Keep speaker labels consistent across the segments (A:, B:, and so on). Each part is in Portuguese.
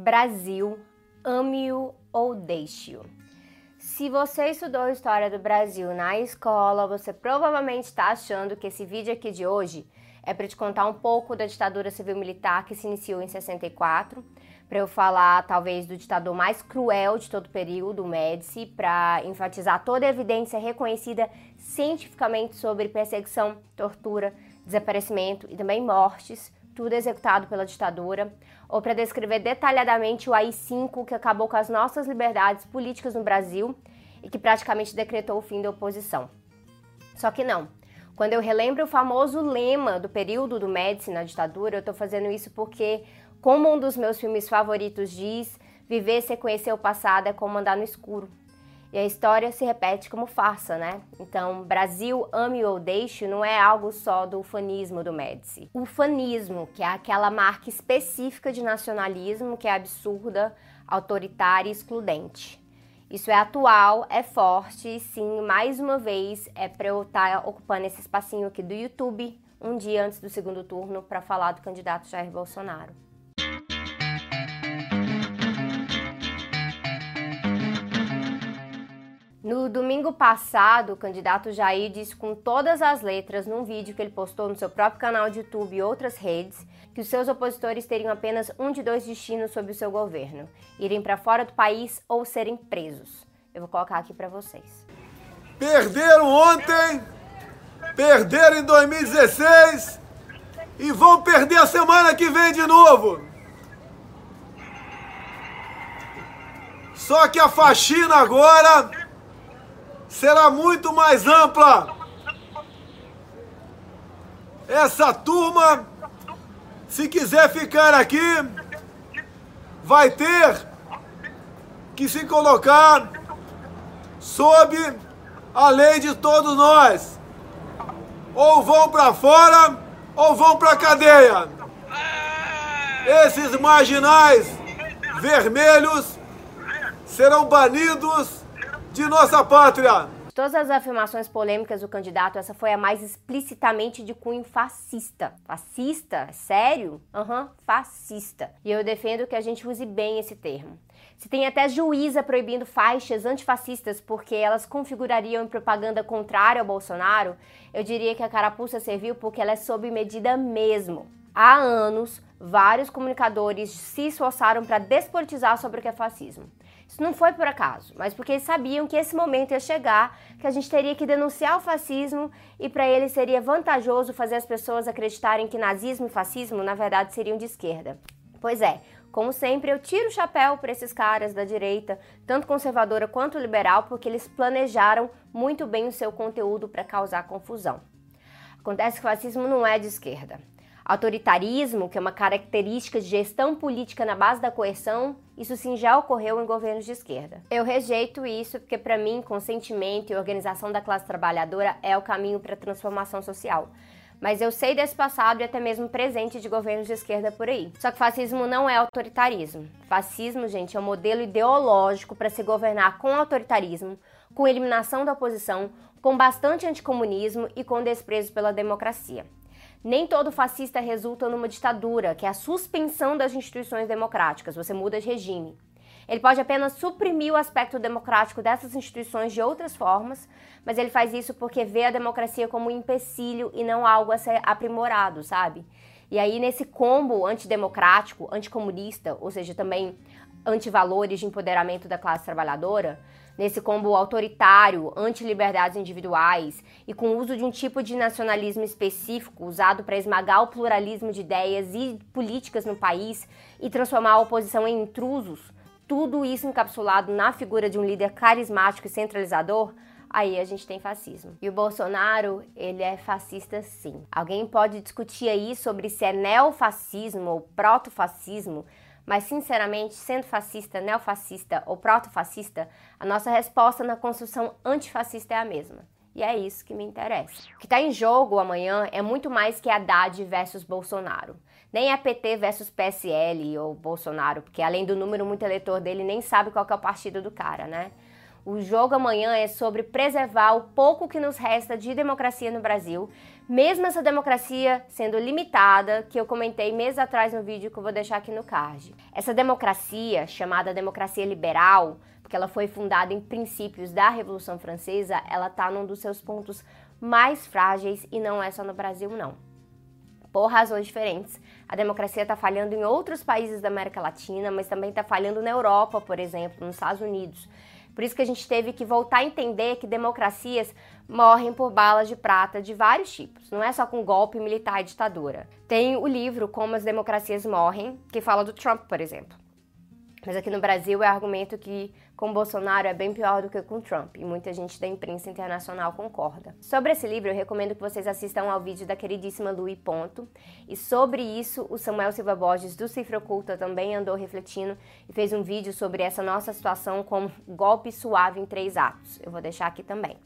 A: Brasil, ame-o ou deixe-o. Se você estudou História do Brasil na escola, você provavelmente está achando que esse vídeo aqui de hoje é para te contar um pouco da ditadura civil-militar que se iniciou em 64, para eu falar talvez do ditador mais cruel de todo o período, o Médici, para enfatizar toda a evidência reconhecida cientificamente sobre perseguição, tortura, desaparecimento e também mortes tudo executado pela ditadura, ou para descrever detalhadamente o AI-5 que acabou com as nossas liberdades políticas no Brasil e que praticamente decretou o fim da oposição. Só que não. Quando eu relembro o famoso lema do período do Médici na ditadura, eu estou fazendo isso porque, como um dos meus filmes favoritos diz, viver sem conhecer o passado é como andar no escuro. E a história se repete como farsa, né? Então, Brasil, ame ou deixe, não é algo só do ufanismo do Médici. O ufanismo, que é aquela marca específica de nacionalismo que é absurda, autoritária e excludente. Isso é atual, é forte e sim, mais uma vez, é para eu estar tá ocupando esse espacinho aqui do YouTube um dia antes do segundo turno para falar do candidato Jair Bolsonaro. No domingo passado, o candidato Jair disse com todas as letras num vídeo que ele postou no seu próprio canal de YouTube e outras redes que os seus opositores teriam apenas um de dois destinos sob o seu governo: irem para fora do país ou serem presos. Eu vou colocar aqui para vocês.
B: Perderam ontem, perderam em 2016 e vão perder a semana que vem de novo. Só que a faxina agora será muito mais ampla. Essa turma, se quiser ficar aqui, vai ter que se colocar sob a lei de todos nós. Ou vão para fora ou vão para cadeia. Esses marginais vermelhos serão banidos de nossa pátria.
A: De todas as afirmações polêmicas do candidato, essa foi a mais explicitamente de cunho fascista. Fascista? Sério? Aham, uhum, fascista. E eu defendo que a gente use bem esse termo. Se tem até juíza proibindo faixas antifascistas porque elas configurariam propaganda contrária ao Bolsonaro, eu diria que a carapuça serviu porque ela é sob medida mesmo. Há anos, vários comunicadores se esforçaram para despolitizar sobre o que é fascismo. Isso não foi por acaso, mas porque eles sabiam que esse momento ia chegar, que a gente teria que denunciar o fascismo e para eles seria vantajoso fazer as pessoas acreditarem que nazismo e fascismo na verdade seriam de esquerda. Pois é, como sempre, eu tiro o chapéu para esses caras da direita, tanto conservadora quanto liberal, porque eles planejaram muito bem o seu conteúdo para causar confusão. Acontece que o fascismo não é de esquerda. Autoritarismo, que é uma característica de gestão política na base da coerção, isso sim já ocorreu em governos de esquerda. Eu rejeito isso porque, para mim, consentimento e organização da classe trabalhadora é o caminho para a transformação social. Mas eu sei desse passado e até mesmo presente de governos de esquerda por aí. Só que fascismo não é autoritarismo. Fascismo, gente, é um modelo ideológico para se governar com autoritarismo, com eliminação da oposição, com bastante anticomunismo e com desprezo pela democracia. Nem todo fascista resulta numa ditadura, que é a suspensão das instituições democráticas, você muda de regime. Ele pode apenas suprimir o aspecto democrático dessas instituições de outras formas, mas ele faz isso porque vê a democracia como um empecilho e não algo a ser aprimorado, sabe? E aí, nesse combo antidemocrático, anticomunista, ou seja, também antivalores de empoderamento da classe trabalhadora, nesse combo autoritário, anti-liberdades individuais e com o uso de um tipo de nacionalismo específico usado para esmagar o pluralismo de ideias e políticas no país e transformar a oposição em intrusos, tudo isso encapsulado na figura de um líder carismático e centralizador, aí a gente tem fascismo. E o Bolsonaro, ele é fascista sim. Alguém pode discutir aí sobre se é neofascismo ou protofascismo, mas, sinceramente, sendo fascista, neofascista ou protofascista, a nossa resposta na construção antifascista é a mesma. E é isso que me interessa. O que está em jogo amanhã é muito mais que Haddad versus Bolsonaro. Nem é PT versus PSL ou Bolsonaro, porque além do número muito eleitor dele, nem sabe qual é o partido do cara, né? O jogo amanhã é sobre preservar o pouco que nos resta de democracia no Brasil, mesmo essa democracia sendo limitada, que eu comentei meses atrás no vídeo que eu vou deixar aqui no card. Essa democracia, chamada democracia liberal, porque ela foi fundada em princípios da Revolução Francesa, ela está num dos seus pontos mais frágeis e não é só no Brasil, não. Por razões diferentes. A democracia está falhando em outros países da América Latina, mas também está falhando na Europa, por exemplo, nos Estados Unidos. Por isso que a gente teve que voltar a entender que democracias morrem por balas de prata de vários tipos, não é só com golpe militar e ditadura. Tem o livro Como as Democracias Morrem, que fala do Trump, por exemplo. Mas aqui no Brasil é argumento que com Bolsonaro é bem pior do que com Trump, e muita gente da imprensa internacional concorda. Sobre esse livro, eu recomendo que vocês assistam ao vídeo da queridíssima Lui Ponto, e sobre isso o Samuel Silva Borges do Cifra Oculta também andou refletindo e fez um vídeo sobre essa nossa situação com golpe suave em três atos. Eu vou deixar aqui também.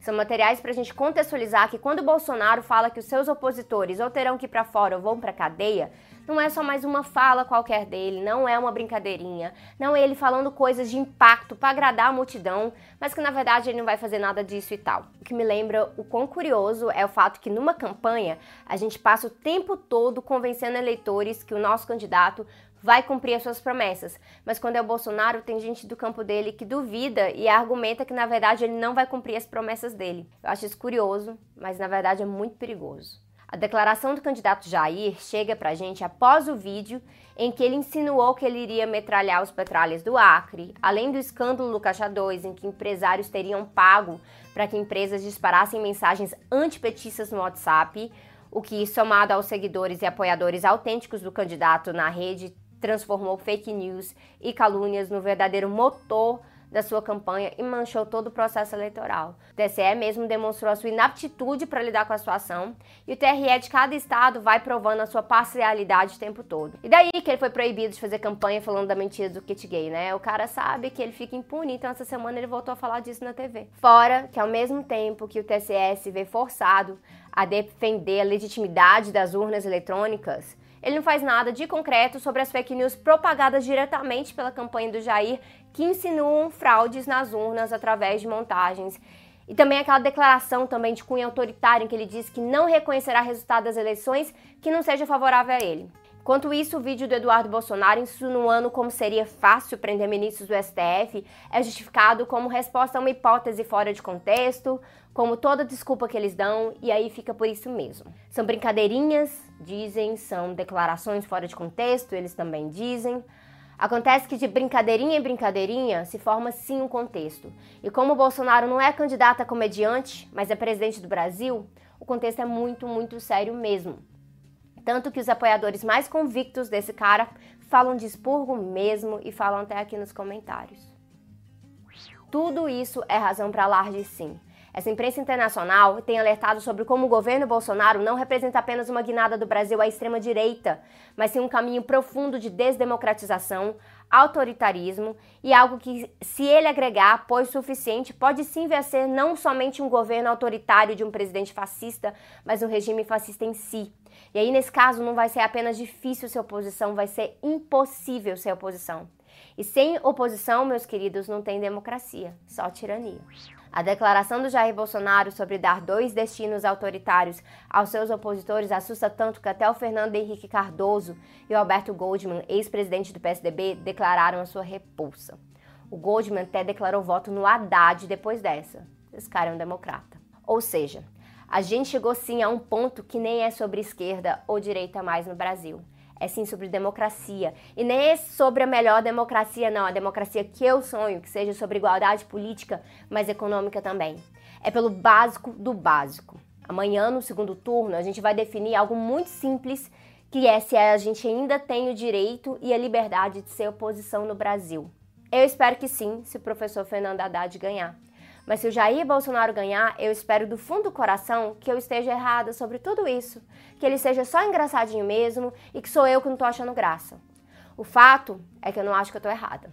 A: São materiais para a gente contextualizar que quando Bolsonaro fala que os seus opositores ou terão que ir para fora ou vão para cadeia, não é só mais uma fala qualquer dele, não é uma brincadeirinha, não é ele falando coisas de impacto para agradar a multidão, mas que na verdade ele não vai fazer nada disso e tal. O que me lembra o quão curioso é o fato que numa campanha a gente passa o tempo todo convencendo eleitores que o nosso candidato vai cumprir as suas promessas. Mas quando é o Bolsonaro, tem gente do campo dele que duvida e argumenta que na verdade ele não vai cumprir as promessas dele. Eu acho isso curioso, mas na verdade é muito perigoso. A declaração do candidato Jair chega pra gente após o vídeo em que ele insinuou que ele iria metralhar os petralhas do Acre, além do escândalo do Caixa 2, em que empresários teriam pago para que empresas disparassem mensagens antipetistas no WhatsApp, o que, somado aos seguidores e apoiadores autênticos do candidato na rede, transformou fake news e calúnias no verdadeiro motor da sua campanha e manchou todo o processo eleitoral. O TSE mesmo demonstrou a sua inaptitude para lidar com a situação e o TRE de cada estado vai provando a sua parcialidade o tempo todo. E daí que ele foi proibido de fazer campanha falando da mentira do kit gay, né? O cara sabe que ele fica impune, então essa semana ele voltou a falar disso na TV. Fora que ao mesmo tempo que o TSE se vê forçado a defender a legitimidade das urnas eletrônicas, ele não faz nada de concreto sobre as fake news propagadas diretamente pela campanha do Jair, que insinuam fraudes nas urnas através de montagens. E também aquela declaração também de cunho autoritário em que ele diz que não reconhecerá resultado das eleições que não seja favorável a ele. Enquanto isso, o vídeo do Eduardo Bolsonaro insinuando como seria fácil prender ministros do STF é justificado como resposta a uma hipótese fora de contexto, como toda desculpa que eles dão, e aí fica por isso mesmo. São brincadeirinhas, dizem, são declarações fora de contexto, eles também dizem. Acontece que de brincadeirinha em brincadeirinha se forma sim um contexto. E como o Bolsonaro não é candidato a comediante, mas é presidente do Brasil, o contexto é muito, muito sério mesmo. Tanto que os apoiadores mais convictos desse cara falam de expurgo mesmo e falam até aqui nos comentários. Tudo isso é razão para alarde sim. Essa imprensa internacional tem alertado sobre como o governo Bolsonaro não representa apenas uma guinada do Brasil à extrema-direita, mas sim um caminho profundo de desdemocratização, autoritarismo e algo que, se ele agregar apoio suficiente, pode sim vencer não somente um governo autoritário de um presidente fascista, mas um regime fascista em si. E aí, nesse caso, não vai ser apenas difícil ser oposição, vai ser impossível ser oposição. E sem oposição, meus queridos, não tem democracia, só tirania. A declaração do Jair Bolsonaro sobre dar dois destinos autoritários aos seus opositores assusta tanto que até o Fernando Henrique Cardoso e o Alberto Goldman, ex-presidente do PSDB, declararam a sua repulsa. O Goldman até declarou voto no Haddad depois dessa. Esse cara é um democrata. Ou seja, a gente chegou sim a um ponto que nem é sobre esquerda ou direita mais no Brasil é sim sobre democracia. E nem é sobre a melhor democracia, não. A democracia que eu sonho, que seja sobre igualdade política, mas econômica também. É pelo básico do básico. Amanhã, no segundo turno, a gente vai definir algo muito simples, que é se a gente ainda tem o direito e a liberdade de ser oposição no Brasil. Eu espero que sim, se o professor Fernando Haddad ganhar. Mas se o Jair Bolsonaro ganhar, eu espero do fundo do coração que eu esteja errada sobre tudo isso, que ele seja só engraçadinho mesmo e que sou eu que não tô achando graça. O fato é que eu não acho que eu tô errada.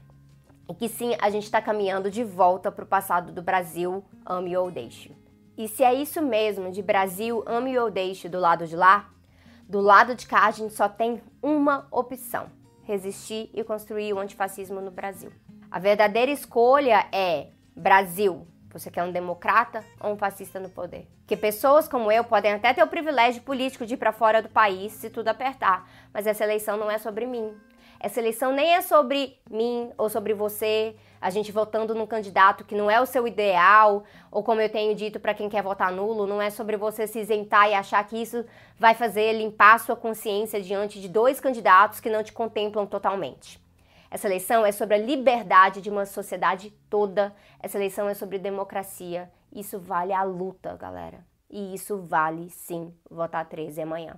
A: E que sim, a gente está caminhando de volta para o passado do Brasil, ame ou deixe. E se é isso mesmo, de Brasil, ame ou deixe do lado de lá, do lado de cá a gente só tem uma opção: resistir e construir o antifascismo no Brasil. A verdadeira escolha é Brasil, você quer um democrata ou um fascista no poder? Que pessoas como eu podem até ter o privilégio político de ir para fora do país se tudo apertar, mas essa eleição não é sobre mim. Essa eleição nem é sobre mim ou sobre você, a gente votando num candidato que não é o seu ideal, ou como eu tenho dito para quem quer votar nulo, não é sobre você se isentar e achar que isso vai fazer limpar sua consciência diante de dois candidatos que não te contemplam totalmente. Essa eleição é sobre a liberdade de uma sociedade toda. Essa eleição é sobre democracia. Isso vale a luta, galera. E isso vale sim votar 13 amanhã.